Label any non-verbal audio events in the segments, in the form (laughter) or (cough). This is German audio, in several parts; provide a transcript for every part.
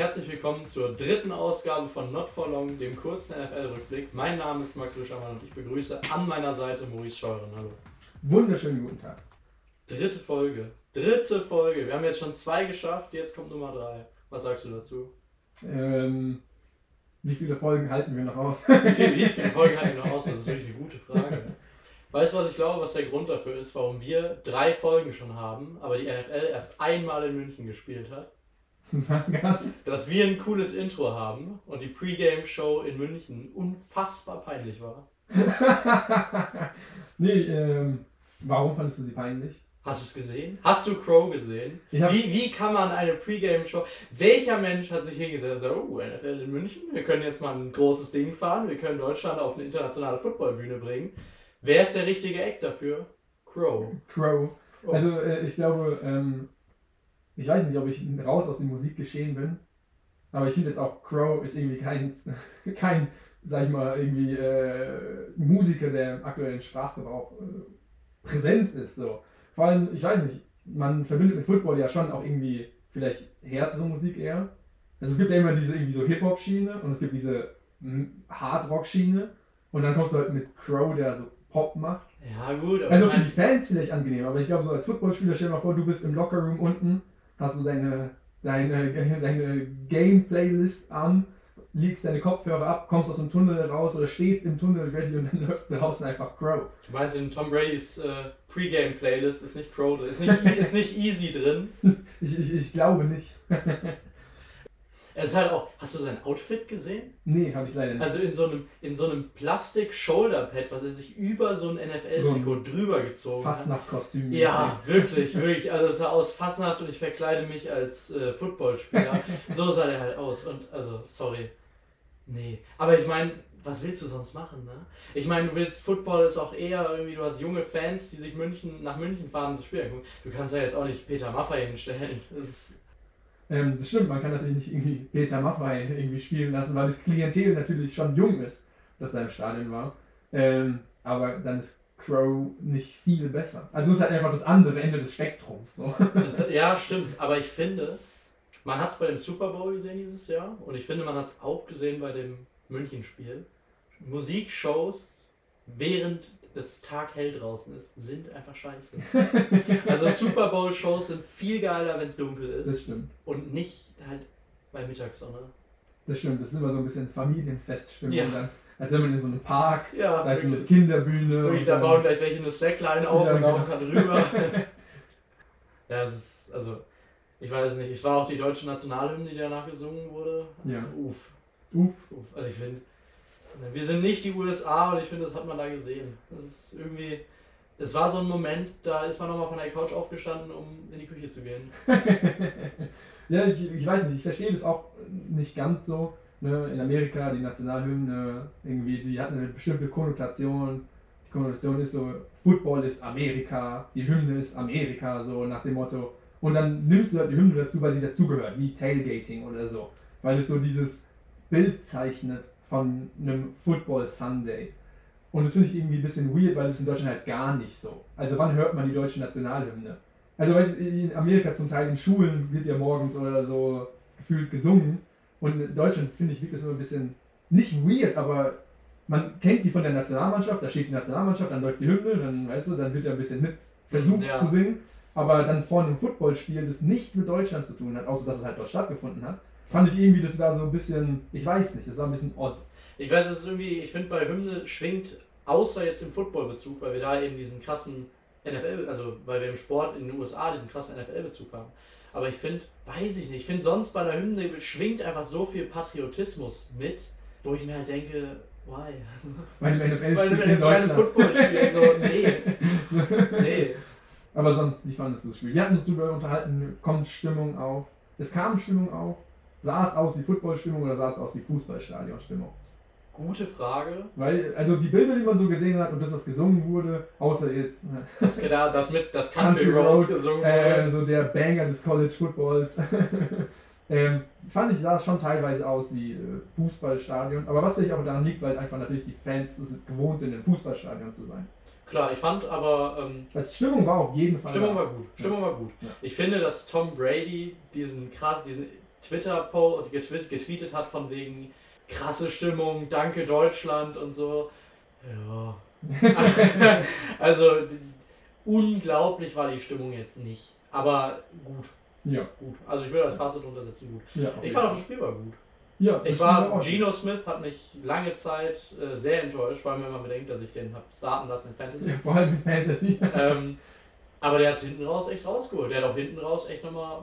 Herzlich willkommen zur dritten Ausgabe von Not For Long, dem kurzen NFL-Rückblick. Mein Name ist Max Wischermann und ich begrüße an meiner Seite Maurice Scheuren. Hallo. Wunderschönen guten Tag. Dritte Folge. Dritte Folge. Wir haben jetzt schon zwei geschafft, jetzt kommt Nummer drei. Was sagst du dazu? Ähm, wie viele Folgen halten wir noch aus? (laughs) Wie, viel, wie viele Folgen halten wir noch aus? Das ist wirklich eine gute Frage. Weißt du, was ich glaube, was der Grund dafür ist, warum wir drei Folgen schon haben, aber die NFL erst einmal in München gespielt hat? Sag an. Dass wir ein cooles Intro haben und die Pre-Game-Show in München unfassbar peinlich war. (laughs) nee, ähm, warum fandest du sie peinlich? Hast du es gesehen? Hast du Crow gesehen? Wie, wie kann man eine Pre-Game-Show... Welcher Mensch hat sich hingesetzt und gesagt, oh, NFL in München, wir können jetzt mal ein großes Ding fahren, wir können Deutschland auf eine internationale Footballbühne bringen. Wer ist der richtige Eck dafür? Crow. Crow. Oh. Also äh, ich glaube, ähm, ich weiß nicht, ob ich raus aus dem Musikgeschehen bin, aber ich finde jetzt auch Crow ist irgendwie kein, (laughs) kein sag ich mal, irgendwie äh, Musiker, der im aktuellen Sprachgebrauch äh, präsent ist. So. Vor allem, ich weiß nicht, man verbindet mit Football ja schon auch irgendwie vielleicht härtere Musik eher. Also es gibt ja immer diese irgendwie so Hip-Hop-Schiene und es gibt diese mm, Hard-Rock-Schiene und dann kommst du halt mit Crow, der so Pop macht. Ja gut, Also für die Fans vielleicht angenehm, aber ich glaube, so als Footballspieler, stell dir mal vor, du bist im Lockerroom unten, hast du deine, deine, deine Game-Playlist an, legst deine Kopfhörer ab, kommst aus dem Tunnel raus oder stehst im Tunnel ready und dann (laughs) läuft draußen einfach Crow. du meinst in Tom Bradys äh, Pre-Game-Playlist ist nicht Crow drin, ist nicht, ist nicht easy drin. (laughs) Ich, ich, ich glaube nicht. (laughs) Es ist halt auch, hast du sein Outfit gesehen? nee, habe ich leider nicht. Also in so einem, in so einem Plastik-Shoulder-Pad, was er sich über so ein NFL-Trikot drüber gezogen Fast hat. nach Kostüm. Ja, wirklich, (laughs) wirklich. Also es sah aus Fastnacht und ich verkleide mich als äh, Footballspieler. (laughs) so sah der halt aus. Und also, sorry. Nee. Aber ich meine, was willst du sonst machen, ne? Ich meine, du willst, Football ist auch eher irgendwie, du hast junge Fans, die sich München, nach München fahren und das Spiel angucken. Du kannst ja jetzt auch nicht Peter Maffay hinstellen. Das ist, Ähm, das stimmt, man kann natürlich nicht irgendwie Peter Maffay irgendwie spielen lassen, weil das Klientel natürlich schon jung ist, das da im Stadion war. Ähm, aber dann ist Crow nicht viel besser. Also es ist halt einfach das andere Ende des Spektrums. So. das, ja, stimmt. Aber ich finde, man hat es bei dem Super Bowl gesehen dieses Jahr und ich finde, man hat es auch gesehen bei dem München-Spiel. Musikshows, während es taghell draußen ist, sind einfach scheiße. (laughs) Also Super Bowl-Shows sind viel geiler, wenn es dunkel Das ist stimmt. und nicht halt bei Mittagssonne. Das stimmt. Das ist immer so ein bisschen Familienfeststimmung Ja. dann. Als wenn man in so einem Park, Ja, da ist eine wirklich. Kinderbühne. Wirklich, da dann- bauen gleich welche eine Slackline auf und genau. gerade rüber. (laughs) ja, es ist, also, ich weiß nicht, es war auch die deutsche Nationalhymne, die danach gesungen wurde. Ja. Uff. Uff. Uff, also ich finde, wir sind nicht die USA und ich finde, das hat man da gesehen. Das ist irgendwie, es war so ein Moment, da ist man nochmal von der Couch aufgestanden, um in die Küche zu gehen. (laughs) ja, ich, ich weiß nicht, ich verstehe das auch nicht ganz so. Ne? In Amerika, die Nationalhymne, irgendwie, die hat eine bestimmte Konnotation. Die Konnotation ist so, Football ist Amerika, die Hymne ist Amerika, so nach dem Motto. Und dann nimmst du halt die Hymne dazu, weil sie dazugehört, wie Tailgating oder so. Weil es so dieses Bild zeichnet von einem Football Sunday. Und das finde ich irgendwie ein bisschen weird, weil es in Deutschland halt gar nicht so. Also wann hört man die deutsche Nationalhymne? Also weißt du, in Amerika zum Teil in Schulen wird ja morgens oder so gefühlt gesungen. Und in Deutschland finde ich, wirkt das immer ein bisschen nicht weird, aber man kennt die von der Nationalmannschaft, da steht die Nationalmannschaft, dann läuft die Hymne, dann weißt du, dann wird ja ein bisschen mit versucht Ja. zu singen. Aber dann vor einem Footballspiel, das nichts mit Deutschland zu tun hat, außer dass es halt dort stattgefunden hat, fand ich irgendwie, das war so ein bisschen, ich weiß nicht, das war ein bisschen odd. Ich weiß, es ist irgendwie, ich finde bei Hymne schwingt, außer jetzt im Footballbezug, weil wir da eben diesen krassen NFL, also weil wir im Sport in den USA diesen krassen NFL-Bezug haben. Aber ich finde, weiß ich nicht, ich finde sonst bei der Hymne schwingt einfach so viel Patriotismus mit, wo ich mir halt denke, why? Bei einem, NFL-Spiel bei in einem Deutschland. Footballspiel, so, nee, (laughs) nee. Aber sonst, wie fandest du das Spiel? Wir hatten uns darüber unterhalten, kommt Stimmung auf. Es kam Stimmung auf. Sah es aus wie Footballstimmung oder sah es aus wie Fußballstadionstimmung? Gute Frage. Weil, also die Bilder, die man so gesehen hat und das, was gesungen wurde, außer jetzt Das, da- das mit das Country, Country Road, gesungen äh, wurde. so der Banger des College Footballs. (laughs) ähm, fand ich, sah es schon teilweise aus wie äh, Fußballstadion. Aber was vielleicht auch daran liegt, weil einfach natürlich die Fans es gewohnt sind, im Fußballstadion zu sein. Klar, ich fand aber, ähm, Also Stimmung war auf jeden Fall Stimmung da. war gut. Stimmung war gut. Ja. Ich finde, dass Tom Brady diesen krass, diesen Twitter-Post getweet, getweetet hat von wegen krasse Stimmung, danke Deutschland und so. Ja. (laughs) also unglaublich war die Stimmung jetzt nicht. Aber gut. Ja. Gut. Also ich würde als Fazit untersetzen gut. ja Ich fand auch das Spiel war gut. ja, Ich war. Geno Smith hat mich lange Zeit äh, sehr enttäuscht, vor allem wenn man bedenkt, dass ich den hab starten lassen in Fantasy. Ja, vor allem mit Fantasy. ähm, aber der hat es hinten raus echt rausgeholt. Der hat auch hinten raus echt nochmal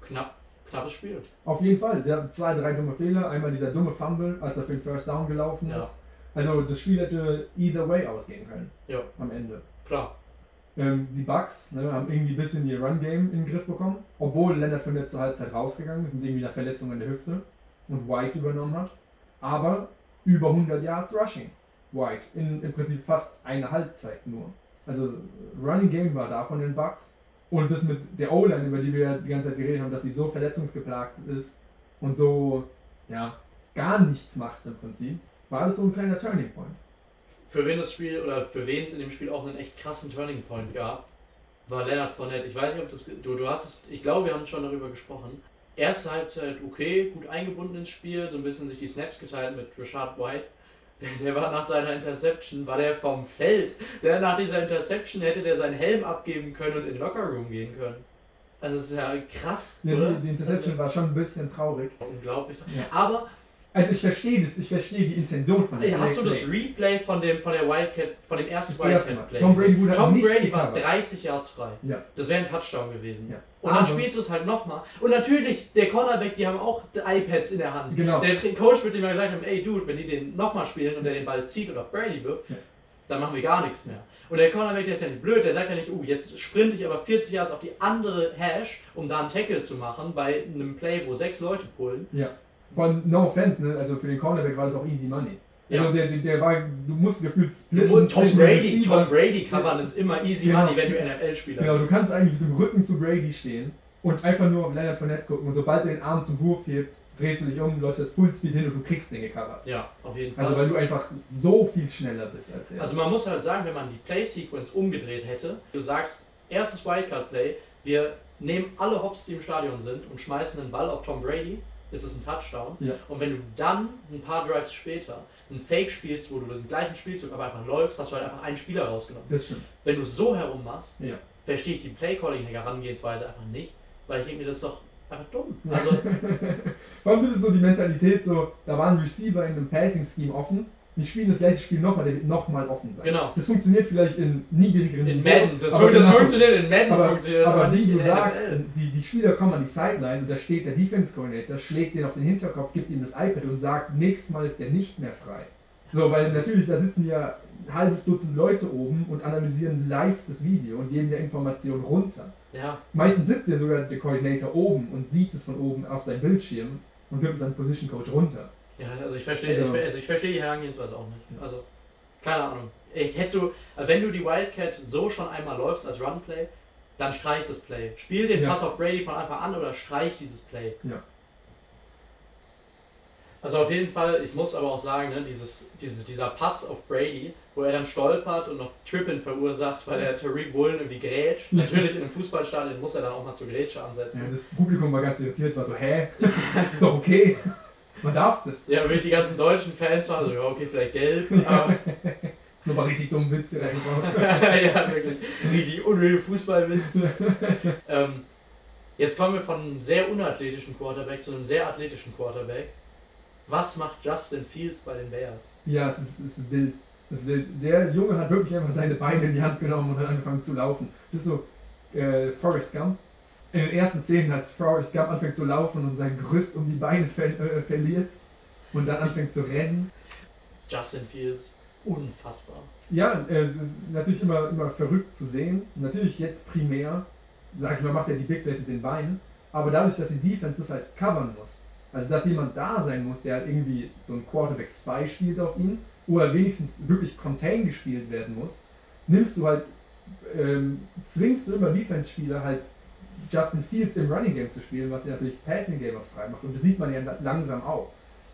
knapp, knappes Spiel. Auf jeden Fall. Der hat zwei, drei dumme Fehler. Einmal dieser dumme Fumble, als er für den First Down gelaufen Ja. ist. Also das Spiel hätte either way ausgehen können. Ja. Am Ende. Klar. Ähm, die Bucks ne, haben irgendwie ein bisschen ihr Run-Game in den Griff bekommen, obwohl Leonard Fournette zur Halbzeit rausgegangen ist mit irgendwie einer Verletzung in der Hüfte und White übernommen hat. Aber über 100 Yards Rushing. White in im Prinzip fast eine Halbzeit nur. Also Running Game war da von den Bucks. Und das mit der O-Line, über die wir ja die ganze Zeit geredet haben, dass sie so verletzungsgeplagt ist und so, ja, gar nichts macht im Prinzip, war das so ein kleiner Turning Point. Für wen das Spiel oder für wen es in dem Spiel auch einen echt krassen Turning Point gab, war Leonard Fournette. Ich weiß nicht, ob das. Du, du hast es. Ich glaube, wir haben schon darüber gesprochen. Erste Halbzeit okay, gut eingebunden ins Spiel, so ein bisschen sich die Snaps geteilt mit Rashad White. Der war nach seiner Interception, war der vom Feld. Der nach dieser Interception hätte der seinen Helm abgeben können und in den Lockerroom gehen können. Also das ist ja krass, Ja, oder? die, die Interception war schon ein bisschen traurig. Also, unglaublich. Ja. Aber Also ich verstehe das, ich verstehe die Intention von dem hast du das Replay von dem von der Wildcat, von dem ersten. Wildcat Play? Tom Brady wurde Tom nicht Brady war gecovert. 30 Yards frei. Ja. Das wäre ein Touchdown gewesen. Ja. Und dann Aber- spielst du es halt nochmal. Und natürlich, der Cornerback, die haben auch iPads in der Hand. Genau. Der Coach wird ihm mal gesagt haben, ey Dude, wenn die den nochmal spielen und der den Ball zieht und auf Brady wirft, Ja. dann machen wir gar nichts mehr. Und der Cornerback, der ist ja nicht blöd, der sagt ja nicht, uh, jetzt sprinte ich aber 40 Yards auf die andere Hash, um da einen Tackle zu machen, bei einem Play, wo sechs Leute pullen. Ja. Von No Offense, ne? also für den Cornerback war das auch easy money. Ja. Also der, der, der war, du musst gefühlt splitten Tom zwischen den Brady. Tom Brady covern ist immer easy Genau. money, wenn du NFL-Spieler Genau, du bist. kannst eigentlich mit dem Rücken zu Brady stehen und einfach nur auf Leonard Fournette gucken und sobald er den Arm zum Wurf hebt, drehst du dich um, läufst halt Fullspeed hin und du kriegst den gecovert. Ja, auf jeden Fall. Also weil du einfach so viel schneller bist als er. Also man muss halt sagen, wenn man die Play-Sequence umgedreht hätte, du sagst, erstes Wildcard-Play, wir nehmen alle Hops, die im Stadion sind und schmeißen einen Ball auf Tom Brady, ist es ein Touchdown. Ja. Und wenn du dann ein paar Drives später einen Fake spielst, wo du den gleichen Spielzug aber einfach läufst, hast du halt einfach einen Spieler rausgenommen. das stimmt. Wenn du so herum machst, Ja. verstehe ich die Play-Calling-Herangehensweise einfach nicht, weil ich denke mir, das ist doch einfach dumm. Also, (laughs) Vor allem ist es so die Mentalität, so, da war ein Receiver in einem Passing-Scheme offen, die spielen das gleiche Spiel nochmal, der wird nochmal offen sein. Genau. Das funktioniert vielleicht in niedrigeren in Madden, das, aber das genau. funktioniert in Madden, Aber, funktioniert aber aber wie du sagst, NFL. die, die Spieler kommen an die Sideline und da steht der Defense Coordinator, schlägt den auf den Hinterkopf, gibt ihm das iPad und sagt, nächstes Mal ist der nicht mehr frei. So, weil natürlich, da sitzen ja ein halbes Dutzend Leute oben und analysieren live das Video und geben der Information runter. Ja, Meistens sitzt ja sogar der Coordinator oben und sieht es von oben auf seinem Bildschirm und gibt es an Position Coach runter. Ja, also ich verstehe Also- ich, also ich verstehe die Herangehensweise auch nicht. Also, keine Ahnung. Ich hätte so, wenn du die Wildcat so schon einmal läufst als Runplay, dann streich das Play. Spiel den Ja. Pass auf Brady von Anfang an oder streich dieses Play. Ja. Also auf jeden Fall, ich muss aber auch sagen, ne, dieses, dieses, dieser Pass auf Brady, wo er dann stolpert und noch Trippin verursacht, weil er Tariq Bullen irgendwie grätscht. (laughs) Natürlich in einem Fußballstadion muss er dann auch mal zur Grätsche Ja, ansetzen. das Publikum war ganz irritiert, war so, hä? (laughs) ist doch okay. Man darf das. Ja, wirklich die ganzen deutschen Fans waren so, ja okay, vielleicht gelb, (laughs) aber Nur mal richtig dumme Witze reingebaut. (laughs) ja, wirklich. Wie die unnötige Fußballwitz. (laughs) ähm, jetzt kommen wir von einem sehr unathletischen Quarterback zu einem sehr athletischen Quarterback. Was macht Justin Fields bei den Bears? Ja, es ist, es ist wild. Es ist wild. Der Junge hat wirklich einfach seine Beine in die Hand genommen und hat angefangen zu laufen. Das ist so äh, Forrest Gump. In den ersten Szenen, als Forrest Gump anfängt zu laufen und sein Gerüst um die Beine ver äh, verliert und dann anfängt zu rennen. Justin Fields, unfassbar. Ja, äh, es ist natürlich immer, immer verrückt zu sehen. Natürlich jetzt primär, sag ich mal, macht er die Big Plays mit den Beinen. Aber dadurch, dass die Defense das halt covern muss, also dass jemand da sein muss, der halt irgendwie so ein Quarterback Spy spielt auf ihn, oder wenigstens wirklich Contain gespielt werden muss, nimmst du halt, ähm, zwingst du immer Defense-Spieler halt Justin Fields im Running Game zu spielen, was ja natürlich Passing Game was frei macht. Und das sieht man ja la- langsam auch.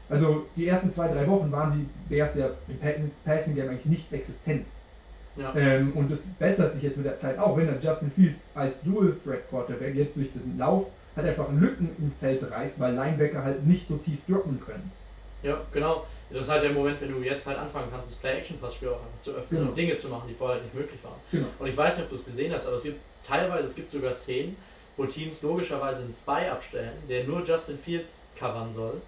Also die ersten zwei, drei Wochen waren die Bears ja im Passing- Game eigentlich nicht existent. Ja. Ähm, und das bessert sich jetzt mit der Zeit auch, wenn dann Justin Fields als Dual Threat Quarterback jetzt durch den Lauf halt einfach Lücken ins Feld reißt, weil Linebacker halt nicht so tief droppen können. Ja, genau. Das ist halt der Moment, wenn du jetzt halt anfangen kannst, das Play-Action-Passspiel auch einfach zu öffnen Genau. und Dinge zu machen, die vorher nicht möglich waren. Genau. Und ich weiß nicht, ob du es gesehen hast, aber es gibt teilweise, es gibt sogar Szenen, wo Teams logischerweise einen Spy abstellen, der nur Justin Fields covern soll.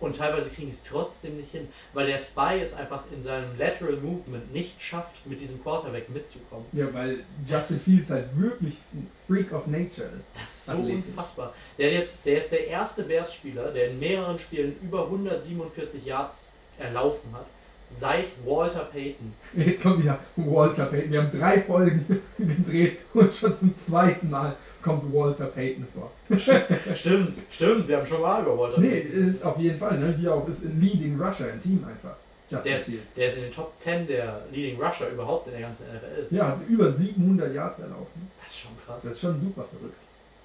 Und teilweise kriegen es trotzdem nicht hin, weil der Spy es einfach in seinem Lateral Movement nicht schafft, mit diesem Quarterback mitzukommen. Ja, weil Justin Fields halt wirklich ein Freak of Nature ist. Das ist so Athletisch. unfassbar. Der, jetzt, der ist der erste Bears-Spieler, der in mehreren Spielen über 147 Yards erlaufen hat, seit Walter Payton. Jetzt kommt wieder Walter Payton. Wir haben drei Folgen (laughs) gedreht und schon zum zweiten Mal kommt Walter Payton vor. (laughs) Stimmt, stimmt, wir haben schon mal über Walter Nee, Payton. ist auf jeden Fall, ne? Hier auch ist ein Leading Rusher im Team einfach. Justin Der ist, Fields. der ist in den Top 10 der Leading Rusher überhaupt in der ganzen NFL. Ja, hat über 700 Yards erlaufen. Das ist schon krass. Das ist schon super verrückt.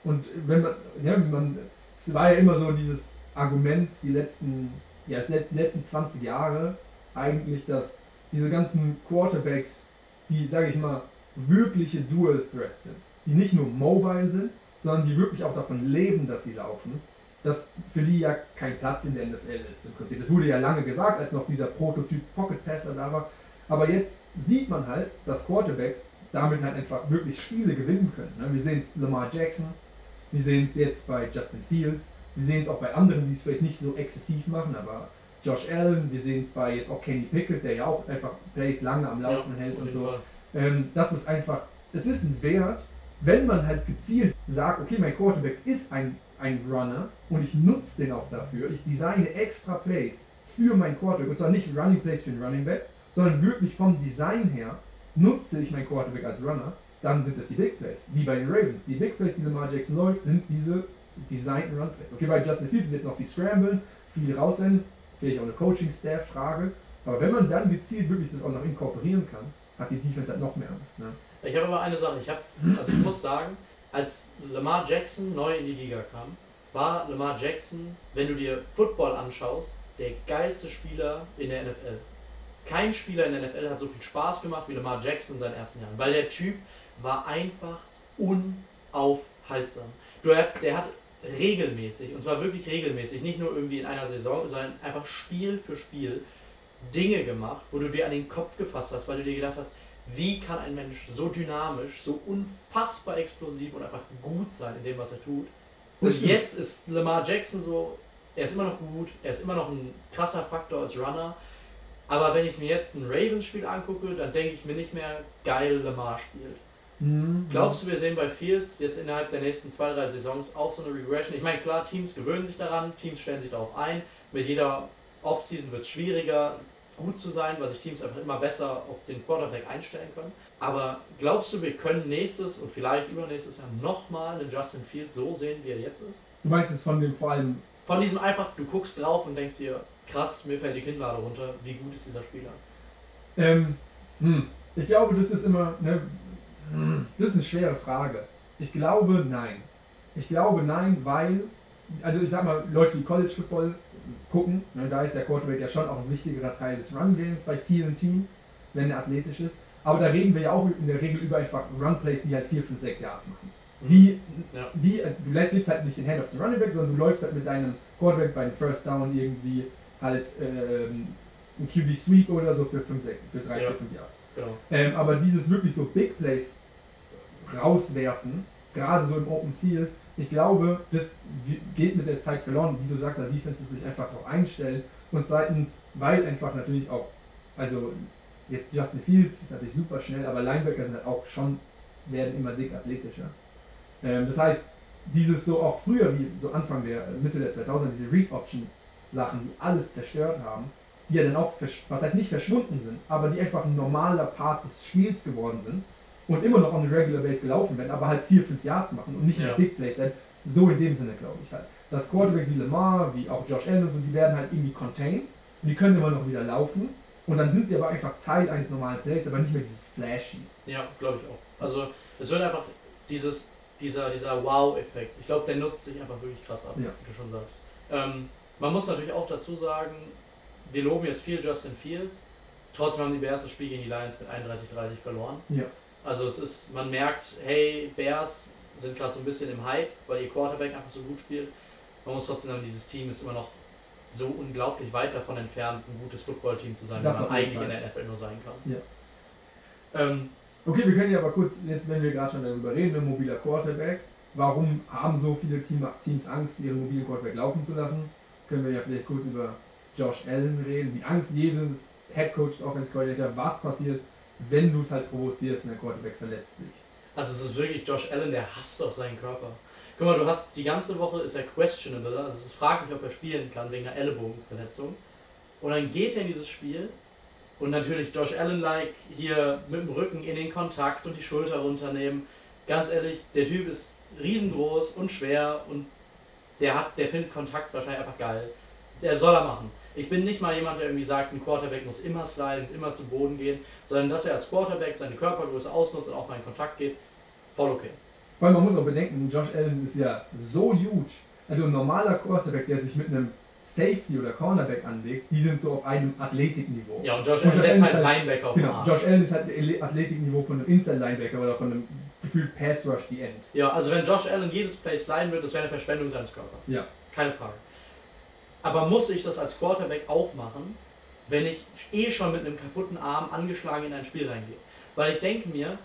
Und wenn man, ja, wenn man, es war ja immer so dieses Argument, die letzten, ja, die letzten 20 Jahre eigentlich, dass diese ganzen Quarterbacks, die, sage ich mal, wirkliche Dual Threats sind, die nicht nur mobile sind, sondern die wirklich auch davon leben, dass sie laufen, dass für die ja kein Platz in der NFL ist im Prinzip. Das wurde ja lange gesagt, als noch dieser Prototyp Pocket Passer da war. Aber jetzt sieht man halt, dass Quarterbacks damit halt einfach wirklich Spiele gewinnen können. ne? Wir sehen es Lamar Jackson, wir sehen es jetzt bei Justin Fields, wir sehen es auch bei anderen, die es vielleicht nicht so exzessiv machen, aber Josh Allen, wir sehen es bei jetzt auch Kenny Pickett, der ja auch einfach Plays lange am Laufen Ja, hält und so. Ähm, das ist einfach, es ist ein Wert, wenn man halt gezielt sagt, okay, mein Quarterback ist ein, ein Runner und ich nutze den auch dafür. Ich designe extra Plays für meinen Quarterback und zwar nicht Running Plays für den Running Back, sondern wirklich vom Design her nutze ich meinen Quarterback als Runner, dann sind das die Big Plays, wie bei den Ravens. Die Big Plays, die Lamar Jackson läuft, sind diese designten Run Plays. Okay, bei Justin Fields ist jetzt noch viel Scramblen, viel rausrennen, vielleicht auch eine Coaching-Staff-Frage, aber wenn man dann gezielt wirklich das auch noch inkorporieren kann, hat die Defense halt noch mehr Angst. Ne? Ich habe aber eine Sache, ich habe, also ich muss sagen, als Lamar Jackson neu in die Liga kam, war Lamar Jackson, wenn du dir Football anschaust, der geilste Spieler in der NFL. Kein Spieler in der NFL hat so viel Spaß gemacht wie Lamar Jackson in seinen ersten Jahren, weil der Typ war einfach unaufhaltsam. Du, der hat regelmäßig, und zwar wirklich regelmäßig, nicht nur irgendwie in einer Saison, sondern einfach Spiel für Spiel Dinge gemacht, wo du dir an den Kopf gefasst hast, weil du dir gedacht hast, wie kann ein Mensch so dynamisch, so unfassbar explosiv und einfach gut sein in dem, was er tut. Und jetzt ist Lamar Jackson so, er ist immer noch gut, er ist immer noch ein krasser Faktor als Runner. Aber wenn ich mir jetzt ein Ravens-Spiel angucke, dann denke ich mir nicht mehr, geil, Lamar spielt. Mhm. Glaubst du, wir sehen bei Fields jetzt innerhalb der nächsten zwei, drei Saisons auch so eine Regression? Ich meine, klar, Teams gewöhnen sich daran, Teams stellen sich darauf ein. Mit jeder Offseason wird es schwieriger, gut zu sein, weil sich Teams einfach immer besser auf den Quarterback einstellen können. Aber glaubst du, wir können nächstes und vielleicht übernächstes Jahr nochmal einen Justin Fields so sehen, wie er jetzt ist? Du meinst jetzt von dem vor allem, Von diesem einfach, du guckst drauf und denkst dir, krass, mir fällt die Kinnlade runter, wie gut ist dieser Spieler? ähm, hm, ich glaube, das ist immer, ne, das ist eine schwere Frage. Ich glaube, nein. Ich glaube, nein, weil, also ich sag mal, Leute, die College Football gucken, ne, da ist der Quarterback ja schon auch ein wichtigerer Teil des Run Games bei vielen Teams, wenn er athletisch ist. Aber da reden wir ja auch in der Regel über einfach Run Plays, die halt 4, 5, 6 Yards machen. Wie, Ja. wie, du lässt gibst halt nicht den Handoff zum Running Back, sondern du läufst halt mit deinem Quarterback beim First Down irgendwie halt ähm, ein QB Sweep oder so für 5, 6, für 3, Ja. 4, 5 Yards. Genau. Ähm, aber dieses wirklich so Big Plays rauswerfen, gerade so im Open Field, ich glaube, das geht mit der Zeit verloren, wie du sagst, der Defense sich einfach darauf einstellen und zweitens, weil einfach natürlich auch, also jetzt Justin Fields ist natürlich super schnell, aber Linebacker sind halt auch schon, werden immer dick athletischer. Ähm, das heißt, dieses so auch früher, wie so Anfang der, Mitte der 2000er, diese Read-Option-Sachen, die alles zerstört haben, die ja dann auch, was heißt nicht verschwunden sind, aber die einfach ein normaler Part des Spiels geworden sind und immer noch on a regular base gelaufen werden, aber halt 4, 5 Yards machen und nicht Ja. Big Plays halt. So in dem Sinne glaube ich halt. Das Quarterbacks wie Lamar, wie auch Josh Allen und so, die werden halt irgendwie contained und die können immer noch wieder laufen und dann sind sie aber einfach Teil eines normalen Plays, aber nicht mehr dieses Flashy. Ja, glaube ich auch. Also es wird einfach dieses, dieser, dieser Wow-Effekt. Ich glaube, der nutzt sich einfach wirklich krass ab, Ja. wie du schon sagst. Ähm, man muss natürlich auch dazu sagen, wir loben jetzt viel Justin Fields. Trotzdem haben die Bears das Spiel gegen die Lions mit 31-30 verloren. Ja. Also es ist, man merkt, hey, Bears sind gerade so ein bisschen im Hype, weil ihr Quarterback einfach so gut spielt. Man muss trotzdem sagen, dieses Team ist immer noch so unglaublich weit davon entfernt, ein gutes Footballteam zu sein, Das wie man eigentlich Fall. in der NFL nur sein kann. Ja. Ähm, Okay, wir können ja aber kurz, jetzt wenn wir gerade schon darüber reden, ein mobiler Quarterback, warum haben so viele Team, Teams Angst, ihren mobilen Quarterback laufen zu lassen? Können wir ja vielleicht kurz über Josh Allen reden, die Angst jedes Head Coaches, Offense Coordinator, was passiert, wenn du es halt provozierst und der Quarterback verletzt sich. Also es ist wirklich Josh Allen, der hasst doch seinen Körper. Guck mal, du hast die ganze Woche ist er questionable, also es ist fraglich, ob er spielen kann wegen einer Ellenbogenverletzung. Und dann geht er in dieses Spiel und natürlich Josh Allen-like hier mit dem Rücken in den Kontakt und die Schulter runternehmen. Ganz ehrlich, der Typ ist riesengroß und schwer und der hat, der findet Kontakt wahrscheinlich einfach geil. Der soll er machen. Ich bin nicht mal jemand, der irgendwie sagt, ein Quarterback muss immer sliden, immer zu Boden gehen, sondern dass er als Quarterback seine Körpergröße ausnutzt und auch mal in Kontakt geht, voll okay. Vor allem, man muss auch bedenken, Josh Allen ist ja so huge. Also ein normaler Quarterback, der sich mit einem Safety oder Cornerback anlegt, die sind so auf einem Athletikniveau. Ja, und Josh Und Allen Josh Allen halt ist halt- Linebacker auf Genau, Arsch. Josh Allen ist halt Athletikniveau von einem Inside-Linebacker oder von einem gefühlt Pass-Rush die End. Ja, also wenn Josh Allen jedes Play sliden würde, das wäre eine Verschwendung seines Körpers. Ja. Keine Frage. Aber muss ich das als Quarterback auch machen, wenn ich eh schon mit einem kaputten Arm angeschlagen in ein Spiel reingehe? Weil ich denke mir,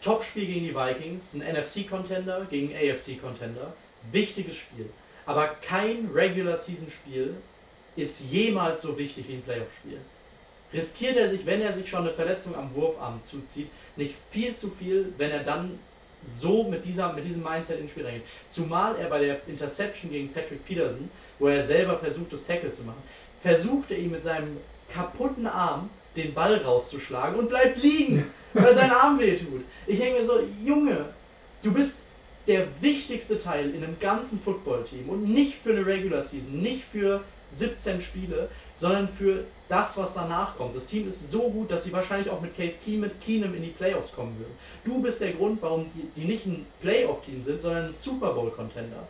Top-Spiel gegen die Vikings, ein NFC-Contender gegen AFC-Contender, wichtiges Spiel. Aber kein Regular-Season-Spiel ist jemals so wichtig wie ein Playoff-Spiel. Riskiert er sich, wenn er sich schon eine Verletzung am Wurfarm zuzieht, nicht viel zu viel, wenn er dann so mit, dieser, mit diesem Mindset ins Spiel reingeht. Zumal er bei der Interception gegen Patrick Peterson, wo er selber versucht, das Tackle zu machen, versucht er ihm mit seinem kaputten Arm den Ball rauszuschlagen und bleibt liegen, weil sein Arm wehtut. Ich denke mir so, Junge, du bist der wichtigste Teil in einem ganzen Footballteam und nicht für eine Regular Season, nicht für 17 Spiele, sondern für das, was danach kommt. Das Team ist so gut, dass sie wahrscheinlich auch mit Case Keenum, in die Playoffs kommen würden. Du bist der Grund, warum die, die nicht ein Playoff-Team sind, sondern ein Super Bowl-Contender.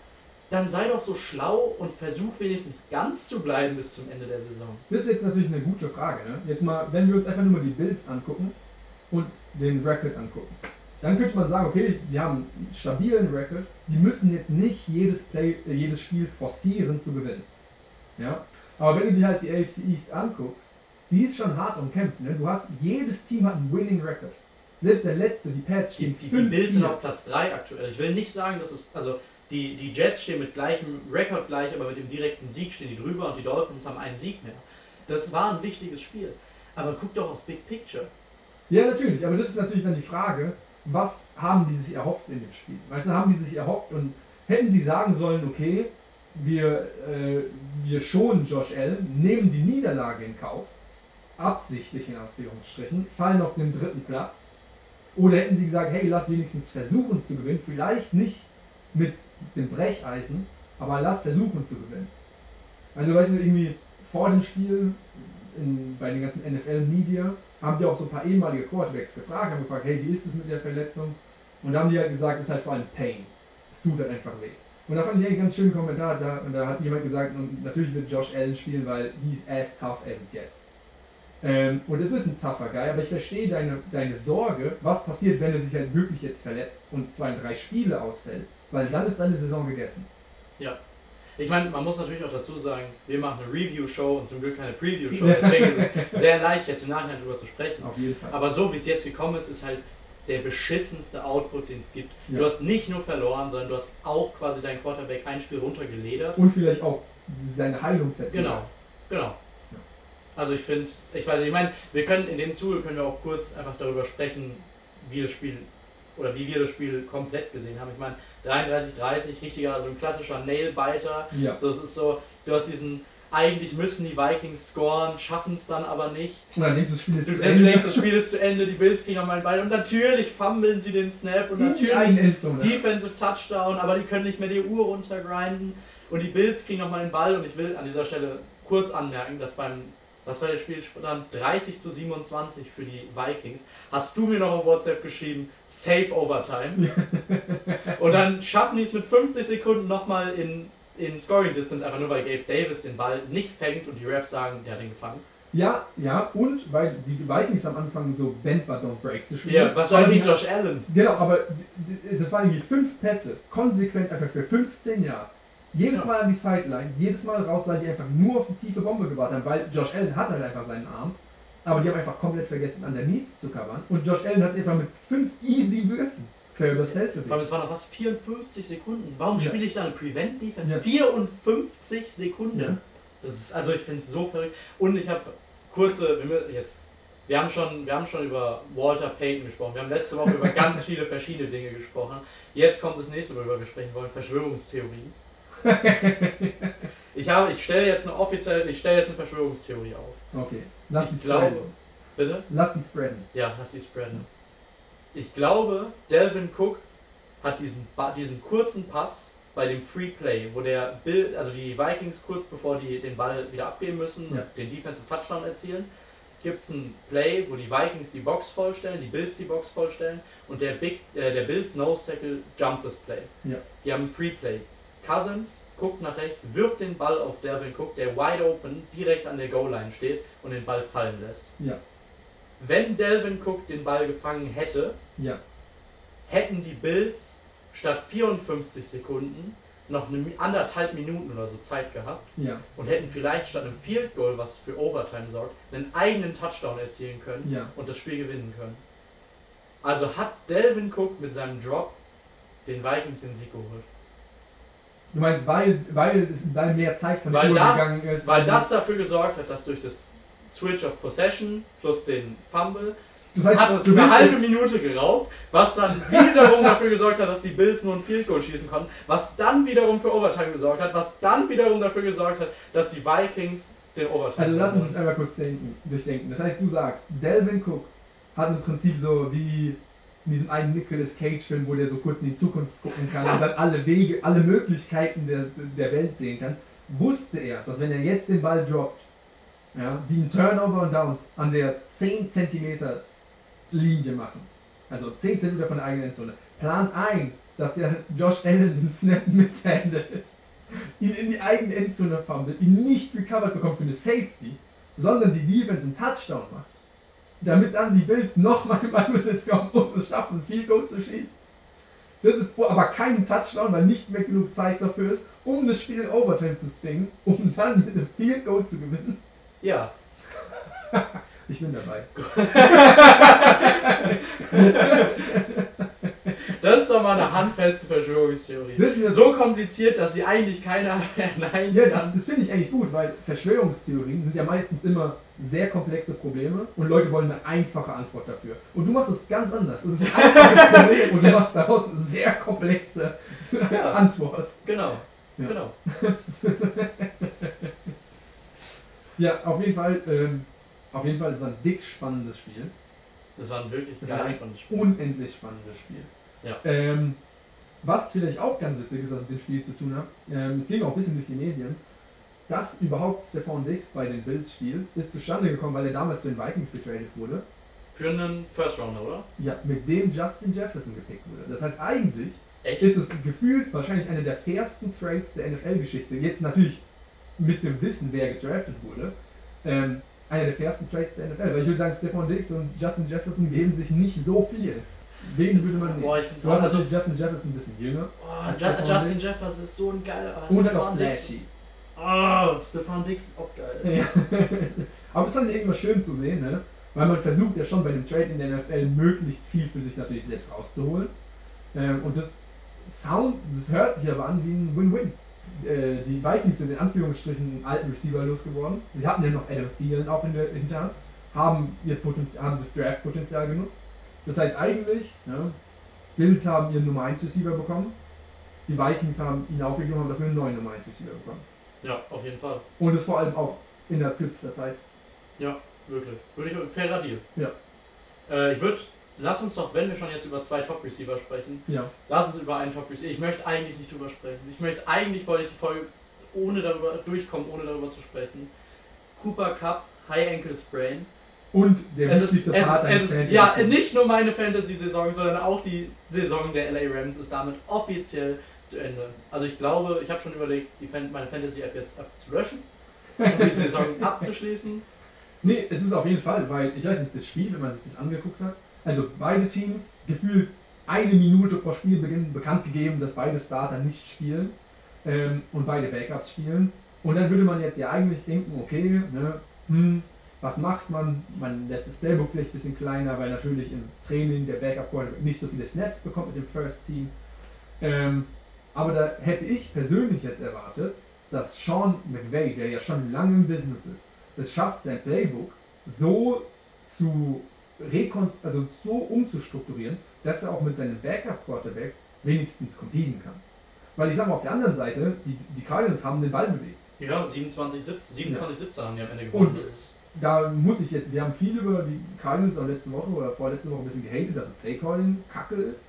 Dann sei doch so schlau und versuch wenigstens ganz zu bleiben bis zum Ende der Saison. Das ist jetzt natürlich eine gute Frage. Ne? Jetzt mal, wenn wir uns einfach nur mal die Bills angucken und den Record angucken, dann könnte man sagen, okay, die haben einen stabilen Record, die müssen jetzt nicht jedes, Play, äh, jedes Spiel forcieren zu gewinnen. Ja? Aber wenn du dir halt die AFC East anguckst, die ist schon hart umkämpft. Ne? Du hast, jedes Team hat einen Winning Record. Selbst der letzte, die Pats Die, stehen die, die 5 Bills sind auf Platz 3 aktuell. Ich will nicht sagen, dass es. Also die, die Jets stehen mit gleichem Rekord gleich, aber mit dem direkten Sieg stehen die drüber und die Dolphins haben einen Sieg mehr. Das war ein wichtiges Spiel. Aber guck doch aufs Big Picture. Ja, natürlich, aber das ist natürlich dann die Frage, was haben die sich erhofft in dem Spiel? Weißt du, haben die sich erhofft und hätten sie sagen sollen, okay, wir, äh, wir schonen Josh Allen, nehmen die Niederlage in Kauf, absichtlich in Anführungsstrichen, fallen auf den dritten Platz. Oder hätten sie gesagt, hey, lass wenigstens versuchen zu gewinnen, vielleicht nicht mit dem Brecheisen, aber lass versuchen zu gewinnen. Also weißt du, irgendwie vor dem Spiel in, bei den ganzen NFL-Media haben die auch so ein paar ehemalige Quarterbacks gefragt, haben gefragt, hey, wie ist es mit der Verletzung? Und da haben die halt gesagt, es ist halt vor allem Pain. Es tut halt einfach weh. Und da fand ich einen ganz schönen Kommentar, da, und da hat jemand gesagt, und natürlich wird Josh Allen spielen, weil he's as tough as it gets. Ähm, und es ist ein tougher Guy, aber ich verstehe deine, deine Sorge, was passiert, wenn er sich halt wirklich jetzt verletzt und zwei, drei Spiele ausfällt, weil dann ist deine Saison gegessen. Ich meine, man muss natürlich auch dazu sagen, wir machen eine Review-Show und zum Glück keine Preview-Show. (laughs) Deswegen ist es sehr leicht, jetzt im Nachhinein darüber zu sprechen. Auf jeden Fall. Aber so wie es jetzt gekommen ist, ist halt der beschissenste Output, den es gibt. Ja. Du hast nicht nur verloren, sondern du hast auch quasi dein Quarterback ein Spiel runtergeledert. Und vielleicht auch seine Heilung verzögert. Genau, genau. Also ich finde, ich weiß nicht, ich meine, wir können in dem Zuge können wir auch kurz einfach darüber sprechen, wie das Spiel oder wie wir das Spiel komplett gesehen haben. Ich meine, 33-30, richtiger, also ein klassischer Nailbiter. Ja. So, es ist so, du hast diesen, eigentlich müssen die Vikings scoren, schaffen es dann aber nicht. Und dann denkst du, das Spiel ist Du, zu du Ende. denkst, das Spiel ist zu Ende, die Bills kriegen noch mal einen Ball und natürlich fummeln sie den Snap und natürlich Endzone. Defensive Touchdown, aber die können nicht mehr die Uhr runtergrinden und die Bills kriegen noch mal den Ball und ich will an dieser Stelle kurz anmerken, dass beim was war der Spielstand? 30 zu 27 für die Vikings. Hast du mir noch auf WhatsApp geschrieben, Safe Overtime. (laughs) und dann schaffen die es mit 50 Sekunden nochmal in, in Scoring Distance, einfach nur weil Gabe Davis den Ball nicht fängt und die Refs sagen, der hat ihn gefangen. Ja, ja, und weil die Vikings am Anfang so Bend but don't break zu spielen. Ja, was soll wie Josh Allen? Genau, aber das waren irgendwie fünf Pässe, konsequent einfach für 15 Yards. Jedes Ja. Mal an die Sideline, jedes Mal raus, weil die einfach nur auf die tiefe Bombe gewartet haben, weil Josh Allen hat halt einfach seinen Arm, aber die haben einfach komplett vergessen, underneath zu covern. Und Josh Allen hat sich einfach mit fünf easy Würfen quer übers Feld Vor allem, bewegt. es waren noch fast 54 Sekunden. Warum Ja. spiele ich da eine Prevent Defense? Ja. 54 Sekunden. Ja. Das ist, also ich finde es so verrückt. Und ich habe kurze, jetzt, wir haben schon, wir haben schon über Walter Payton gesprochen. Wir haben letzte Woche über (laughs) ganz viele verschiedene Dinge gesprochen. Jetzt kommt das nächste, worüber wir sprechen wollen, Verschwörungstheorien. (laughs) Ich habe, ich stelle jetzt eine offizielle, ich stelle jetzt eine Verschwörungstheorie auf. Okay, lass die Ich glaube, spreaden. bitte? Lass die spreaden. Ja, lass die spreaden. Ich glaube, Delvin Cook hat diesen, diesen kurzen Pass bei dem Free Play, wo der Bill, also die Vikings kurz bevor die den Ball wieder abgeben müssen, Ja. den Defensive Touchdown erzielen, gibt es ein Play, wo die Vikings die Box vollstellen, die Bills die Box vollstellen und der Big, äh, der Bills Nose Tackle jumpt das Play. Ja. Die haben ein Free Play. Cousins guckt nach rechts, wirft den Ball auf Delvin Cook, der wide open direkt an der Goal Line steht und den Ball fallen lässt. Ja, Wenn Delvin Cook den Ball gefangen hätte, ja, hätten die Bills statt 54 Sekunden noch eine anderthalb Minuten oder so Zeit gehabt ja, und hätten vielleicht statt einem Field Goal, was für Overtime sorgt, einen eigenen Touchdown erzielen können ja. und das Spiel gewinnen können. Also hat Delvin Cook mit seinem Drop den Vikings den Sieg geholt. Du meinst, weil, weil, weil mehr Zeit von Weil der Uhr da- gegangen ist. Weil das dafür gesorgt hat, dass durch das Switch of Possession plus den Fumble. Das heißt, hat du eine halbe Minute geraubt, was dann wiederum dafür gesorgt hat, dass die Bills nur ein Field Goal schießen konnten, was dann wiederum für Overtime gesorgt hat, was dann wiederum dafür gesorgt hat, dass die Vikings den Overtime Also lass uns das einmal kurz denken, durchdenken. Das heißt, du sagst, Delvin Cook hat im Prinzip so wie in diesem einen Nicolas Cage-Film, wo der so kurz in die Zukunft gucken kann und dann alle Wege, alle Möglichkeiten der, der Welt sehen kann, wusste er, dass wenn er jetzt den Ball droppt, ja, die einen Turnover und Downs an der 10 cm Linie machen, also 10 cm von der eigenen Endzone, plant ein, dass der Josh Allen den Snap misshandelt ihn in die eigene Endzone fummelt, ihn nicht recovered bekommt für eine Safety, sondern die Defense einen Touchdown macht. Damit dann die Bills nochmal im Ballbesitz kommen und es schaffen, viel Goal zu schießen. Das ist aber kein Touchdown, weil nicht mehr genug Zeit dafür ist, um das Spiel in Overtime zu zwingen, um dann mit einem Field Goal zu gewinnen. Ja, (laughs) Ich bin dabei. (laughs) das ist doch mal eine handfeste Verschwörungstheorie. Das ist eine So kompliziert, dass sie eigentlich keiner (laughs) verneinen Ja, das, das finde ich eigentlich gut, weil Verschwörungstheorien sind ja meistens immer sehr komplexe Probleme und Leute wollen eine einfache Antwort dafür. Und du machst es ganz anders. Es ist ein einfaches Problem und du machst daraus eine sehr komplexe Ja. Antwort. Genau, Ja. genau. Ja, auf jeden Fall, ähm, auf jeden Fall, es war ein dick spannendes Spiel. Das war ein wirklich Das war ein spannendes Spiel. unendlich spannendes Spiel. Ja. Ähm, was vielleicht auch ganz witzig ist, was mit dem Spiel zu tun hat, ähm, es ging auch ein bisschen durch die Medien, dass überhaupt Stefan Diggs bei den Bills spielt, ist zustande gekommen, weil er damals zu den Vikings getradet wurde. Für einen First Rounder, oder? Ja, mit dem Justin Jefferson gepickt wurde. Das heißt, eigentlich Echt? ist es gefühlt wahrscheinlich einer der fairsten Trades der NFL-Geschichte. Jetzt natürlich mit dem Wissen, wer gedraftet wurde. Ähm, einer der fairsten Trades der NFL. Weil ich würde sagen, Stefan Diggs und Justin Jefferson geben sich nicht so viel. Wen würde man nehmen? Boah, ich Du hast also- natürlich Justin Jefferson ein bisschen jünger. Oh, Justin Diggs. Jefferson ist so ein geiler. Und Stefan auch flashy. ist- Oh, Stefan Diggs ist auch geil. Ja. (laughs) Aber es fand ich irgendwas schön zu sehen, ne? Weil man versucht ja schon bei dem Trade in der NFL möglichst viel für sich natürlich selbst rauszuholen. Ähm, und das Sound, das hört sich aber an wie ein Win-Win. Äh, die Vikings sind in Anführungsstrichen alten Receiver losgeworden. Sie hatten ja noch Adam Thielen auch in der Hinterhand, haben, ihr Potenzial, haben das Draft-Potenzial genutzt. Das heißt eigentlich, ne, Bills haben ihren Nummer 1 Receiver bekommen, die Vikings haben ihn aufgegeben und haben dafür einen neuen Nummer 1 Receiver bekommen. Ja, auf jeden Fall. Und das vor allem auch innerhalb kürzester Zeit. Ja, wirklich. Würde ich fairer Deal. Ja. Äh, ich würde, lass uns doch, wenn wir schon jetzt über zwei Top Receiver sprechen, Ja. lass uns über einen Top Receiver. Ich möchte eigentlich nicht drüber sprechen. Ich möchte eigentlich wollte ich die Folge ohne darüber durchkommen, ohne darüber zu sprechen. Cooper Cup, High Ankle Sprain. Und der Es ist, wichtigste es ist, Part es ist Fantasy ja Teams. nicht nur meine Fantasy-Saison, sondern auch die Saison der LA Rams ist damit offiziell zu Ende. Also ich glaube, ich habe schon überlegt, die Fan meine Fantasy-App jetzt abzulöschen und die Saison (laughs) abzuschließen. Nee, es ist auf jeden Fall, weil ich weiß nicht, das Spiel, wenn man sich das angeguckt hat, also beide Teams gefühlt eine Minute vor Spielbeginn bekannt gegeben, dass beide Starter nicht spielen ähm, und beide Backups spielen. Und dann würde man jetzt ja eigentlich denken, okay, ne, hm, was macht man? Man lässt das Playbook vielleicht ein bisschen kleiner, weil natürlich im Training der Backup Quarterback nicht so viele Snaps bekommt mit dem First Team. Ähm, aber da hätte ich persönlich jetzt erwartet, dass Sean McVay, der ja schon lange im Business ist, es schafft, sein Playbook so zu rekonst also so umzustrukturieren, dass er auch mit seinem Backup-Quarterback wenigstens competen kann. Weil ich sage mal, auf der anderen Seite, die, die Cardinals haben den Ball bewegt. Ja, 27, 17, 27, 17 haben die am Ende gewonnen. Und da muss ich jetzt, wir haben viel über die Cardinals auch letzte Woche oder vorletzte Woche ein bisschen gehatet, dass das Playcalling kacke ist.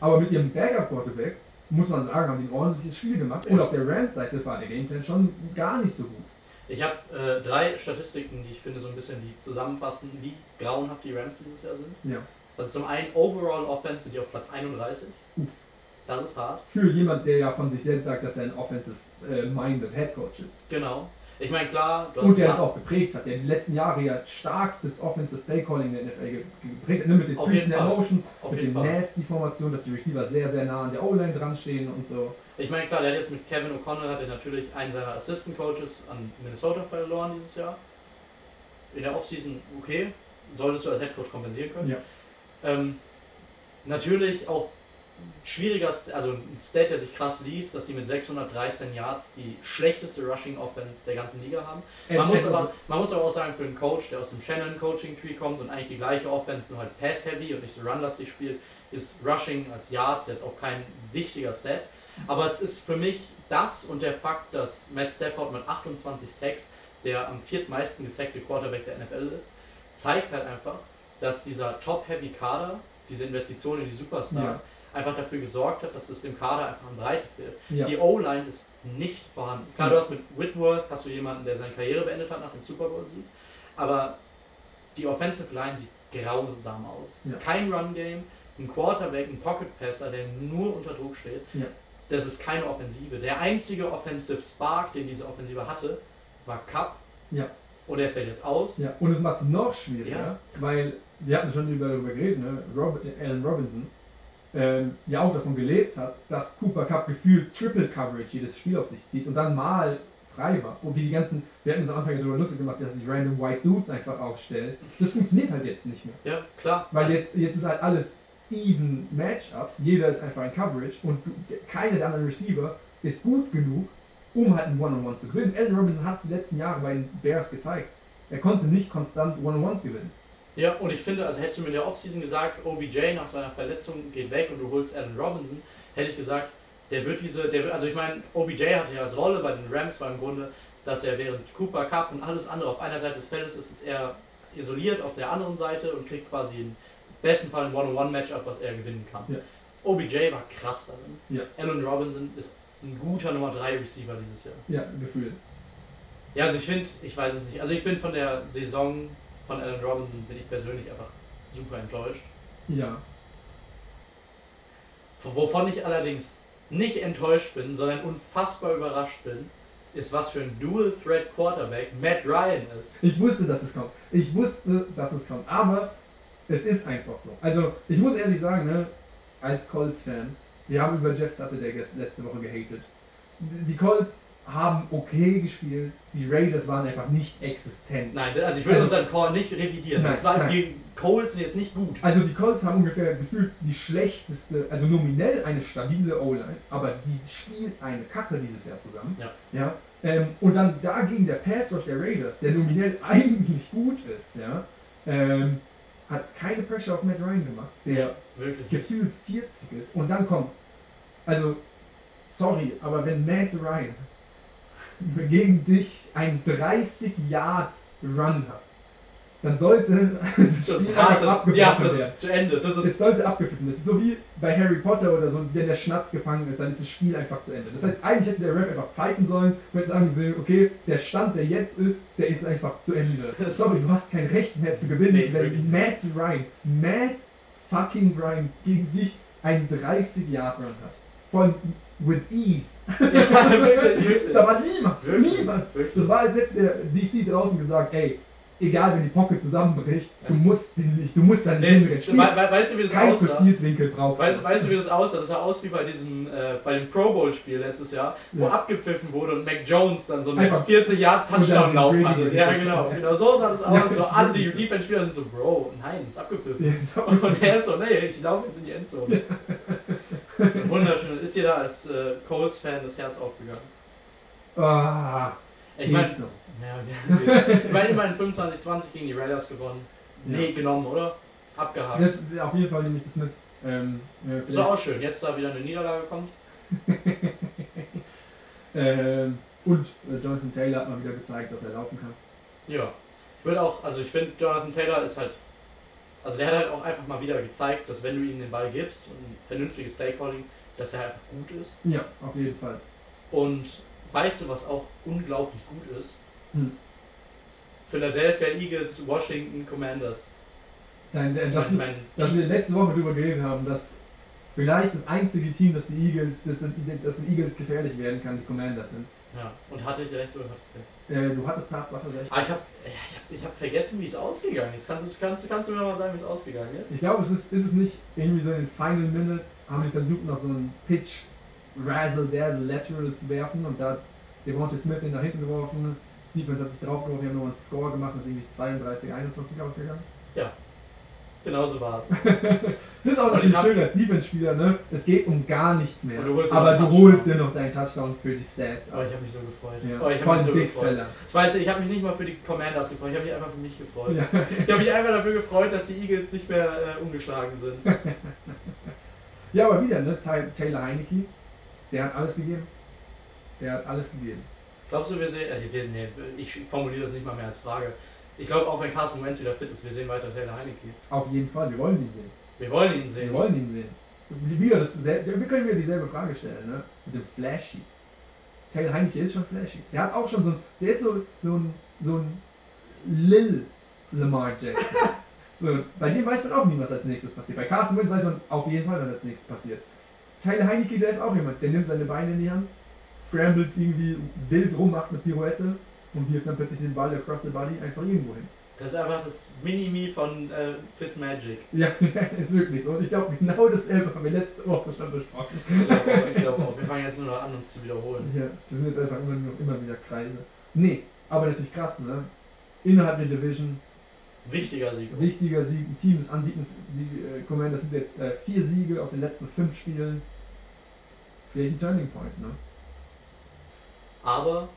Aber mit ihrem Backup-Quarterback, muss man sagen, haben die ein ordentliches Spiel gemacht. Und auf der Rams-Seite war der Gameplan schon gar nicht so gut. Ich habe äh, drei Statistiken, die ich finde so ein bisschen die zusammenfassen, wie grauenhaft die Rams dieses Jahr sind. Ja. Also zum einen Overall Offense sind die auf Platz 31. Uff. Das ist hart. Für jemand, der ja von sich selbst sagt, dass er ein offensive-minded Head Coach ist. Genau. Ich meine, klar, du Und der klar- auch geprägt hat, der die letzten Jahre ja stark das Offensive Play Calling der NFL ge- geprägt hat, ne, mit den Snap Fall. Motions, mit den Fall. Nasty Formationen, dass die Receiver sehr, sehr nah an der O-Line dran stehen und so. Ich meine, klar, der hat jetzt mit Kevin O'Connell hat er natürlich einen seiner Assistant Coaches an Minnesota verloren dieses Jahr. In der Offseason okay, solltest du als Head Coach kompensieren können. Ja. Ähm, natürlich auch schwieriger, also ein Stat, der sich krass liest, dass die mit 613 Yards die schlechteste Rushing Offense der ganzen Liga haben. Man muss, also- aber, man muss aber auch sagen, für einen Coach, der aus dem Shannon Coaching Tree kommt und eigentlich die gleiche Offense, nur halt Pass-Heavy und nicht so Run-lastig spielt, ist Rushing als Yards jetzt auch kein wichtiger Stat. Aber es ist für mich das und der Fakt, dass Matt Stafford mit 28 Sacks der am viertmeisten gesackte Quarterback der NFL ist, zeigt halt einfach, dass dieser Top-Heavy-Kader, diese Investition in die Superstars, einfach dafür gesorgt hat, dass es dem Kader einfach an Breite fehlt. Ja. Die O-Line ist nicht vorhanden. Klar, Ja. du hast mit Whitworth hast du jemanden, der seine Karriere beendet hat nach dem Super Bowl-Sieg, aber die Offensive Line sieht grausam aus. Ja. Kein Run-Game, ein Quarterback, ein Pocket-Passer, der nur unter Druck steht. Das ist keine Offensive. Der einzige Offensive Spark, den diese Offensive hatte, war Cup. Ja. Und er fällt jetzt aus. Ja, und es macht es noch schwieriger, weil wir hatten schon über, darüber geredet, ne? Rob, Allen Robinson, ähm, ja auch davon gelebt hat, dass Cooper Cup gefühlt Triple Coverage jedes Spiel auf sich zieht und dann mal frei war. Und wie die ganzen, wir hatten uns am Anfang darüber lustig gemacht, dass die random White Dudes einfach aufstellen. Das funktioniert halt jetzt nicht mehr. Ja, klar. Weil Also, jetzt, jetzt ist halt alles even Matchups, jeder ist einfach in Coverage und keiner der anderen Receiver ist gut genug, um halt ein One-on-One zu gewinnen. Allen Robinson hat es die letzten Jahre bei den Bears gezeigt. Er konnte nicht konstant One-on-Ones gewinnen. Ja, und ich finde, also hättest du mir in der Offseason gesagt, OBJ nach seiner Verletzung geht weg und du holst Allen Robinson, hätte ich gesagt, der wird diese, der wird, also ich meine, OBJ hatte ja als Rolle bei den Rams war im Grunde, dass er während Cooper Cup und alles andere auf einer Seite des Feldes ist, ist er isoliert auf der anderen Seite und kriegt quasi im besten Fall ein One-on-One-Matchup, was er gewinnen kann. Ja. OBJ war krass darin. Ja. Allen Robinson ist ein guter Nummer 3 Receiver dieses Jahr. Ja, gefühlt. Ja, also ich finde, ich weiß es nicht. Also ich bin von der Saison von Allen Robinson, bin ich persönlich einfach super enttäuscht. Ja. Wovon ich allerdings nicht enttäuscht bin, sondern unfassbar überrascht bin, ist, was für ein Dual-Threat Quarterback Matt Ryan ist. Ich wusste, dass es kommt. Ich wusste, dass es kommt. Aber es ist einfach so. Also, ich muss ehrlich sagen, ne, als Colts-Fan, wir haben über Jeff Saturday gest- letzte Woche gehatet. Die Colts haben okay gespielt. Die Raiders waren einfach nicht existent. Nein, also ich würde Also- unseren Call nicht revidieren. Nein, Das war nein. gegen Coles jetzt nicht gut. Also die Colts haben ungefähr gefühlt die schlechteste, also nominell eine stabile O-Line, aber die spielt eine Kacke dieses Jahr zusammen. Ja. ja? Ähm, und dann dagegen der Pass Rush der Raiders, der nominell (laughs) eigentlich gut ist, ja, ähm, hat keine Pressure auf Matt Ryan gemacht, der Wirklich. gefühlt 40 ist. Und dann kommt's. Also, sorry, aber wenn Matt Ryan gegen dich einen 30 Yard Run hat, dann sollte das (laughs) Das, Spiel das, abgebrochen ja, das werden. ist zu Ende. Das Es ist, sollte abgepfiffen. Das ist so wie bei Harry Potter oder so, wenn der Schnatz gefangen ist, dann ist das Spiel einfach zu Ende. Das heißt, eigentlich hätte der Ref einfach pfeifen sollen und hätte sagen sollen, okay, der Stand, der jetzt ist, der ist einfach zu Ende. (laughs) Sorry, du hast kein Recht mehr zu gewinnen, Nee, wenn Matt Ryan, Matt fucking Ryan gegen dich einen 30 Yard Run hat. Von with ease. (laughs) ja, wirklich, wirklich. Da war niemand, Wirklich, niemand. Das war, als hätte der DC draußen gesagt, ey, egal wenn die Pocket zusammenbricht, du musst den nicht, du musst da nicht Nee, hinrennen. we weißt du, wie das kein aussah? Passiertwinkel brauchst Weißt, du. weißt du, wie das aussah? Das sah aus wie bei diesem, äh, bei dem Pro Bowl Spiel letztes Jahr, wo Ja. abgepfiffen wurde und Mac Jones dann so einen Einfach- 40 Jahre Touchdown-Lauf Und dann hatte. Ja, genau. Genau so sah das Ja, aus. das so ist alle die wirklich so. Defense-Spieler sind so, Bro, nein, ist abgepfiffen. Ja, so. (laughs) Und er ist so, nee, ich laufe jetzt in die Endzone. (laughs) (laughs) Wunderschön. Ist dir da als äh, Colts-Fan das Herz aufgegangen? Ah, Ich meine, so. ja, okay. ich meine immerhin 25-20 gegen die Raiders gewonnen. Ja. Nee, genommen, oder? Abgehakt. Das, auf jeden Fall nehme ich das mit. Ähm, äh, ist auch schön. Jetzt da wieder eine Niederlage kommt. (laughs) ähm, und äh, Jonathan Taylor hat mal wieder gezeigt, dass er laufen kann. Ja. Ich würde auch, also ich finde, Jonathan Taylor ist halt, also der hat halt auch einfach mal wieder gezeigt, dass wenn du ihm den Ball gibst und ein vernünftiges Playcalling, dass er einfach gut ist. Ja, auf jeden Fall. Und weißt du, was auch unglaublich gut ist? Hm. Philadelphia Eagles, Washington Commanders. Dein, äh, das, mein, dass wir letzte Woche darüber geredet haben, dass vielleicht das einzige Team, das die Eagles, das, das, das den Eagles gefährlich werden kann, die Commanders sind. Ja. Und hatte ich recht oder hatte ich recht? Äh, du hattest Tatsache recht. Ah, ich habe ich hab, ich hab vergessen, wie es ausgegangen ist. Kannst du, kannst, kannst du mir mal sagen, wie es ausgegangen ist? Ich glaube, es ist, ist es nicht irgendwie so in den Final Minutes, haben wir versucht, noch so einen Pitch Razzle Dazzle Lateral zu werfen und da hat Devontae Smith den nach hinten geworfen. Defense hat sich draufgeworfen, wir haben noch einen Score gemacht, das ist irgendwie 32, 21 ausgegangen. Genau so war es. (laughs) Das ist auch natürlich hab- schön als Defense-Spieler, ne? Es geht um gar nichts mehr. Du aber noch du holst dir noch deinen Touchdown für die Stats. Aber ich habe mich so gefreut. ja. Oh, ich habe mich so Big gefreut. Fella. Ich weiß, ich habe mich nicht mal für die Commanders gefreut, ich habe mich einfach für mich gefreut. Ja. Ich habe mich einfach dafür gefreut, dass die Eagles nicht mehr äh, umgeschlagen sind. (laughs) ja, aber wieder, ne? Taylor Heineke, der hat alles gegeben. Der hat alles gegeben. Glaubst du, wir sehen, äh, wir, nee, ich formuliere das nicht mal mehr als Frage. Ich glaube, auch wenn Carson Wentz wieder fit ist, wir sehen weiter Taylor Heineke. Auf jeden Fall, wir wollen ihn sehen. Wir wollen ihn Wir sehen. wollen ihn sehen. Wieder das wir können wieder dieselbe Frage stellen, ne? Mit dem Flashy. Taylor Heineke ist schon flashy. Der hat auch schon so ein, der ist so, so ein, so ein Lil Lamar Jackson. (laughs) so, bei dem weiß man auch nie, was als nächstes passiert. Bei Carson Wentz weiß man auf jeden Fall, was als nächstes passiert. Tyler Heineke, der ist auch jemand, der nimmt seine Beine in die Hand, scrambled irgendwie wild rum, macht eine Pirouette und wirft dann plötzlich den Ball across the body einfach irgendwo hin. Das ist einfach das Mini-Me von äh, Fitzmagic. Ja, (laughs) ist wirklich so. Und ich glaube, genau dasselbe haben wir letzte Woche schon besprochen. Ich glaube auch, ich glaube auch. Wir fangen jetzt nur noch an, uns zu wiederholen. Ja, das sind jetzt einfach immer, immer wieder Kreise. Nee, aber natürlich krass, ne? Innerhalb der Division, Wichtiger Sieg. wichtiger Sieg, ein Team des Anbietens, die äh, Commanders sind jetzt äh, vier Siege aus den letzten fünf Spielen. Vielleicht ein Turning Point, ne? Aber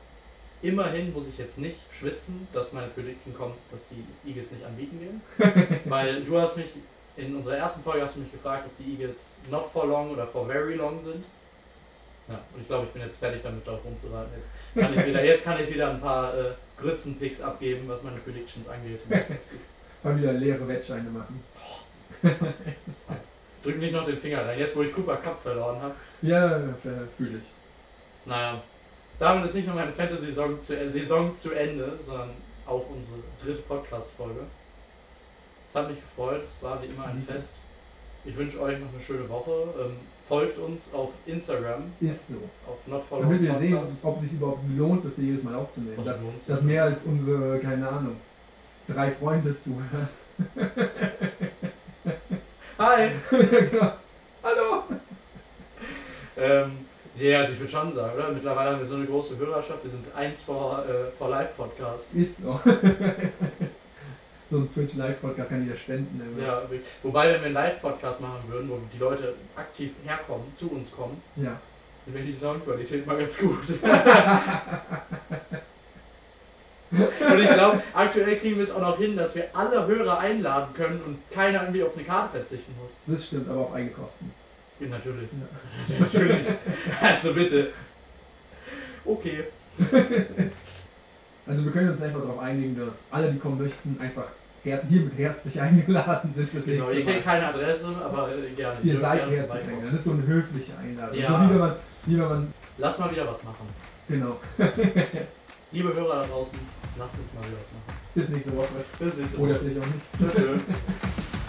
immerhin muss ich jetzt nicht schwitzen, dass meine Prediction kommt, dass die Eagles nicht anbieten gehen. (laughs) Weil du hast mich, in unserer ersten Folge hast du mich gefragt, ob die Eagles not for long oder for very long sind. Ja, und ich glaube, ich bin jetzt fertig damit, darauf rumzuraten. Jetzt kann ich wieder, jetzt kann ich wieder ein paar äh, Grützenpicks abgeben, was meine Predictions angeht. Und jetzt ist gut. Mal wieder leere Wettscheine machen. (laughs) Drück nicht noch den Finger rein, jetzt wo ich Cooper Cup verloren habe. Ja, fühle ich. Naja, damit ist nicht nur meine Fantasy-Saison zu, äh, Saison zu Ende, sondern auch unsere dritte Podcast-Folge. Es hat mich gefreut, es war wie immer ein Die- Fest. Ich wünsche euch noch eine schöne Woche. Ähm, folgt uns auf Instagram, Ist so. auf NotFollow Damit wir sehen, ob es sich überhaupt lohnt, das jedes Mal aufzunehmen. Sich? dass mehr als unsere, keine Ahnung, drei Freunde zuhören. Hi! (laughs) Genau. Hallo! (laughs) Ähm, ja, also ich würde schon sagen, oder? Mittlerweile haben wir so eine große Hörerschaft. Wir sind eins vor, äh, vor Live-Podcast. Ist so. (laughs) so ein Twitch Live Podcast kann jeder spenden. immer. Ja, wobei, wenn wir einen Live-Podcast machen würden, wo die Leute aktiv herkommen, zu uns kommen, ja. dann wäre die Soundqualität mal ganz gut. (laughs) Und ich glaube, aktuell kriegen wir es auch noch hin, dass wir alle Hörer einladen können und keiner irgendwie auf eine Karte verzichten muss. Das stimmt, aber auf eigene Kosten. Ja, natürlich. Ja. (laughs) natürlich. Also bitte. Okay. Also wir können uns einfach darauf einigen, dass alle, die kommen möchten, einfach her hiermit herzlich eingeladen sind fürs Genau, ihr nächste kennt Mal. keine Adresse, aber äh, gerne. Ihr seid gerne herzlich eingeladen. Das ist so eine höfliche Einladung. Ja. So wie wenn man, wie wenn man, Lass mal wieder was machen. genau. (laughs) Liebe Hörer da draußen, lasst uns mal wieder was machen. Bis nächste Woche. Bis nächste Oder Woche. vielleicht auch nicht. Tschüss. (laughs)